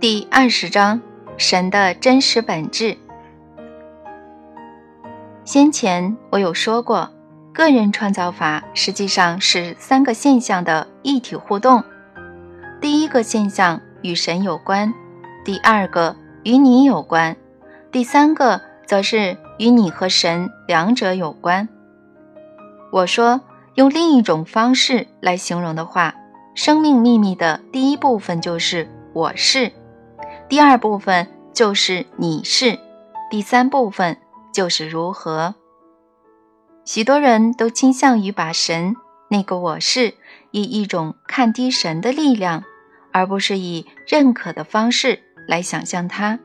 第二十章：神的真实本质。先前我有说过，个人创造法实际上是三个现象的一体互动。第一个现象与神有关，第二个与你有关，第三个则是与你和神两者有关。我说，用另一种方式来形容的话，生命秘密的第一部分就是我是。第二部分就是你是，第三部分就是如何。许多人都倾向于把神那个我是以一种看低神的力量，而不是以认可的方式来想象它。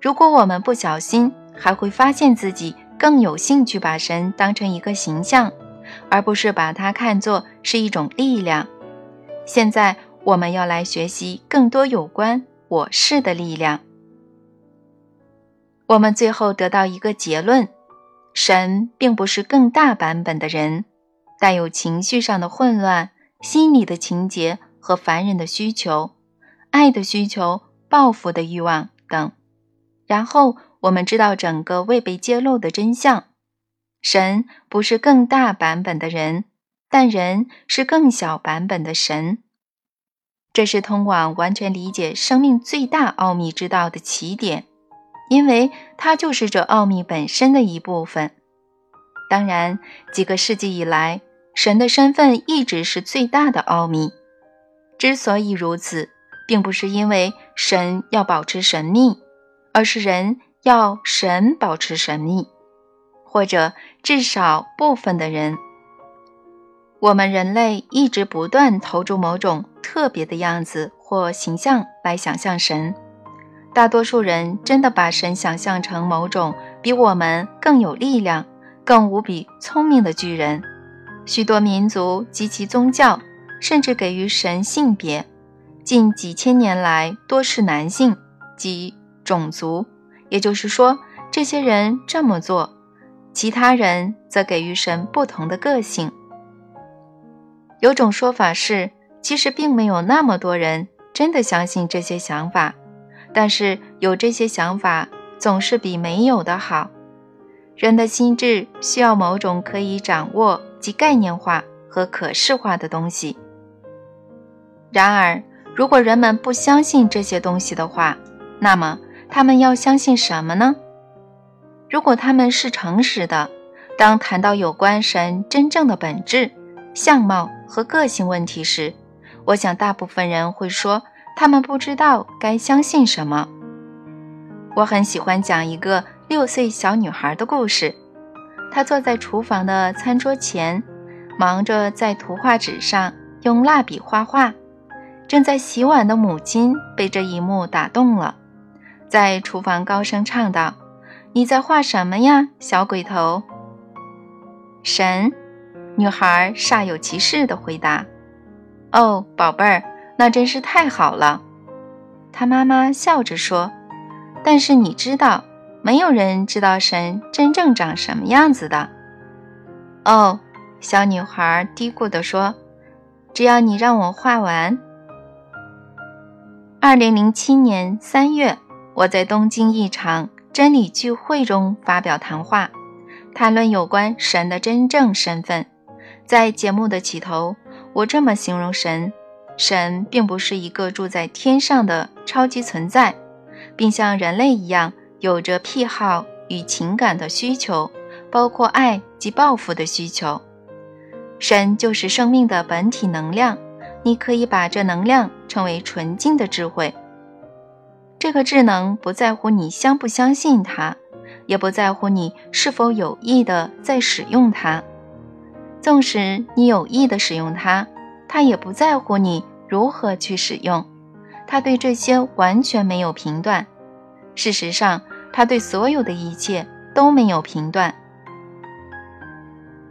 如果我们不小心，还会发现自己更有兴趣把神当成一个形象，而不是把它看作是一种力量。现在我们要来学习更多有关。我是的力量。我们最后得到一个结论：神并不是更大版本的人，带有情绪上的混乱、心理的情节和烦人的需求、爱的需求、报复的欲望等。然后我们知道整个未被揭露的真相：神不是更大版本的人，但人是更小版本的神。这是通往完全理解生命最大奥秘之道的起点，因为它就是这奥秘本身的一部分。当然，几个世纪以来，神的身份一直是最大的奥秘。之所以如此，并不是因为神要保持神秘，而是人要神保持神秘，或者至少部分的人。我们人类一直不断投注某种特别的样子或形象来想象神。大多数人真的把神想象成某种比我们更有力量、更无比聪明的巨人。许多民族及其宗教甚至给予神性别，近几千年来多是男性及种族。也就是说，这些人这么做，其他人则给予神不同的个性。有种说法是，其实并没有那么多人真的相信这些想法，但是有这些想法总是比没有的好。人的心智需要某种可以掌握及概念化和可视化的东西。然而，如果人们不相信这些东西的话，那么他们要相信什么呢？如果他们是诚实的，当谈到有关神真正的本质、相貌，和个性问题时，我想大部分人会说他们不知道该相信什么。我很喜欢讲一个六岁小女孩的故事。她坐在厨房的餐桌前，忙着在图画纸上用蜡笔画画。正在洗碗的母亲被这一幕打动了，在厨房高声唱道：“你在画什么呀，小鬼头？”神。女孩煞有其事地回答：“哦，宝贝儿，那真是太好了。”她妈妈笑着说：“但是你知道，没有人知道神真正长什么样子的。”哦，小女孩嘀咕地说：“只要你让我画完。”二零零七年三月，我在东京一场真理聚会中发表谈话，谈论有关神的真正身份。在节目的起头，我这么形容神：神并不是一个住在天上的超级存在，并像人类一样有着癖好与情感的需求，包括爱及报复的需求。神就是生命的本体能量，你可以把这能量称为纯净的智慧。这个智能不在乎你相不相信它，也不在乎你是否有意的在使用它。纵使你有意的使用它，它也不在乎你如何去使用，它对这些完全没有评断。事实上，它对所有的一切都没有评断。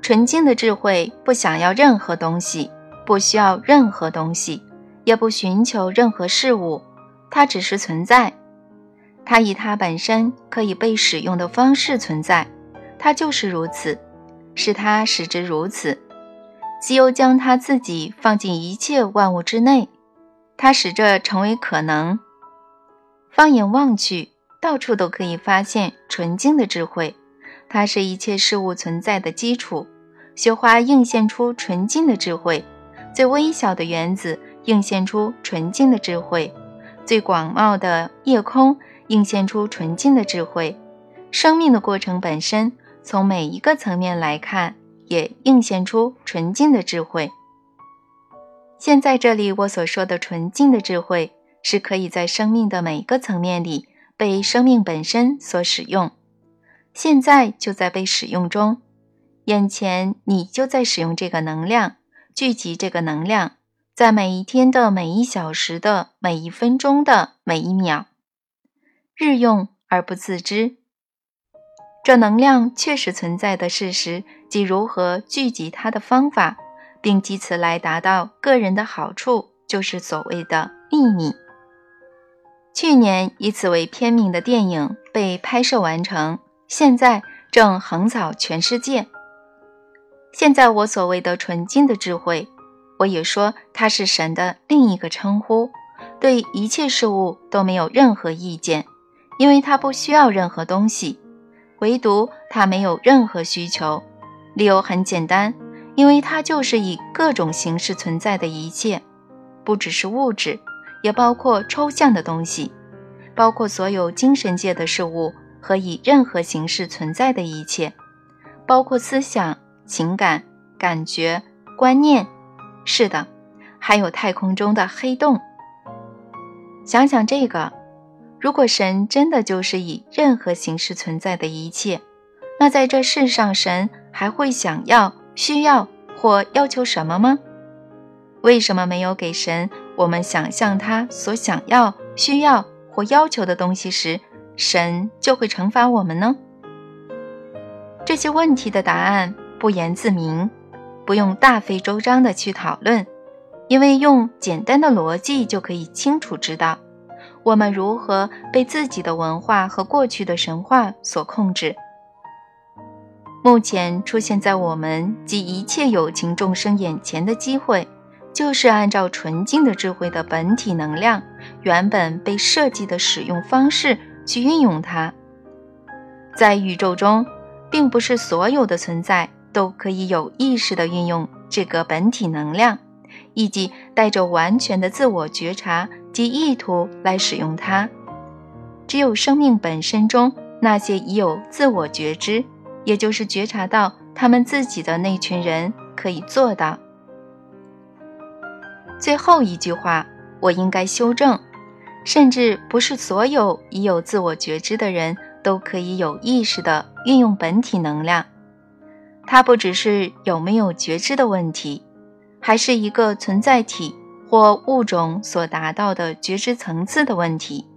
纯净的智慧不想要任何东西，不需要任何东西，也不寻求任何事物，它只是存在。它以它本身可以被使用的方式存在，它就是如此。是他使之如此，即又将他自己放进一切万物之内，他使这成为可能。放眼望去，到处都可以发现纯净的智慧，它是一切事物存在的基础。雪花映现出纯净的智慧，最微小的原子映现出纯净的智慧，最广袤的夜空映现出纯净的智慧。生命的过程本身，从每一个层面来看，也映现出纯净的智慧。现在这里我所说的纯净的智慧，是可以在生命的每一个层面里被生命本身所使用，现在就在被使用中，眼前你就在使用这个能量，聚集这个能量，在每一天的每一小时的每一分钟的每一秒，日用而不自知。这能量确实存在的事实及如何聚集它的方法，并藉此来达到个人的好处，就是所谓的秘密。去年以此为片名的电影被拍摄完成，现在正横扫全世界。现在我所谓的纯净的智慧，我也说它是神的另一个称呼，对一切事物都没有任何意见，因为它不需要任何东西。唯独它没有任何需求，理由很简单，因为它就是以各种形式存在的一切，不只是物质，也包括抽象的东西，包括所有精神界的事物和以任何形式存在的一切，包括思想、情感、感觉、观念。是的，还有太空中的黑洞。想想这个。如果神真的就是以任何形式存在的一切，那在这世上，神还会想要、需要或要求什么吗？为什么没有给神我们想象他所想要、需要或要求的东西时，神就会惩罚我们呢？这些问题的答案不言自明，不用大费周章的去讨论，因为用简单的逻辑就可以清楚知道。我们如何被自己的文化和过去的神话所控制？目前出现在我们及一切有情众生眼前的机会，就是按照纯净的智慧的本体能量原本被设计的使用方式去运用它。在宇宙中，并不是所有的存在都可以有意识地运用这个本体能量。以及带着完全的自我觉察及意图来使用它，只有生命本身中那些已有自我觉知，也就是觉察到他们自己的那群人可以做到。最后一句话，我应该修正，甚至不是所有已有自我觉知的人都可以有意识的运用本体能量，它不只是有没有觉知的问题。还是一个存在体或物种所达到的觉知层次的问题。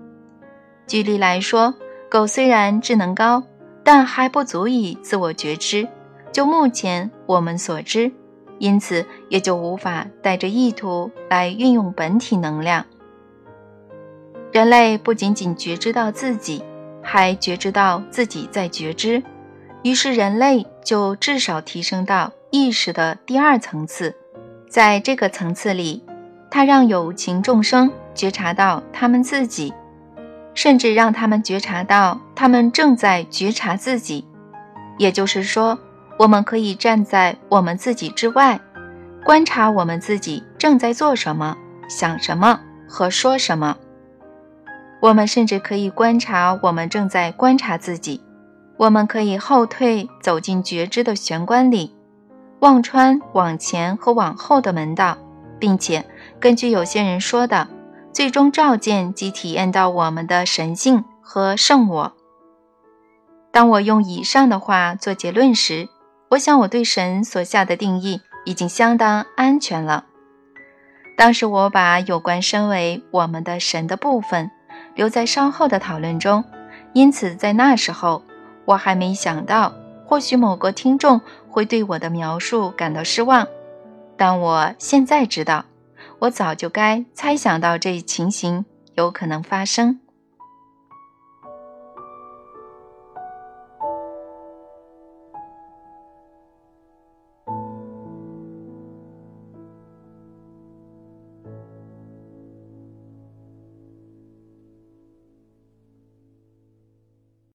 举例来说，狗虽然智能高，但还不足以自我觉知。就目前我们所知，因此也就无法带着意图来运用本体能量。人类不仅仅觉知到自己，还觉知到自己在觉知，于是人类就至少提升到意识的第二层次。在这个层次里，他让有情众生觉察到他们自己，甚至让他们觉察到他们正在觉察自己。也就是说，我们可以站在我们自己之外，观察我们自己正在做什么、想什么和说什么。我们甚至可以观察我们正在观察自己。我们可以后退，走进觉知的玄关里。望穿往前和往后的门道，并且根据有些人说的，最终照见及体验到我们的神性和圣我。当我用以上的话做结论时，我想我对神所下的定义已经相当安全了。当时我把有关身为我们的神的部分留在稍后的讨论中，因此在那时候我还没想到。或许某个听众会对我的描述感到失望，但我现在知道，我早就该猜想到这一情形有可能发生。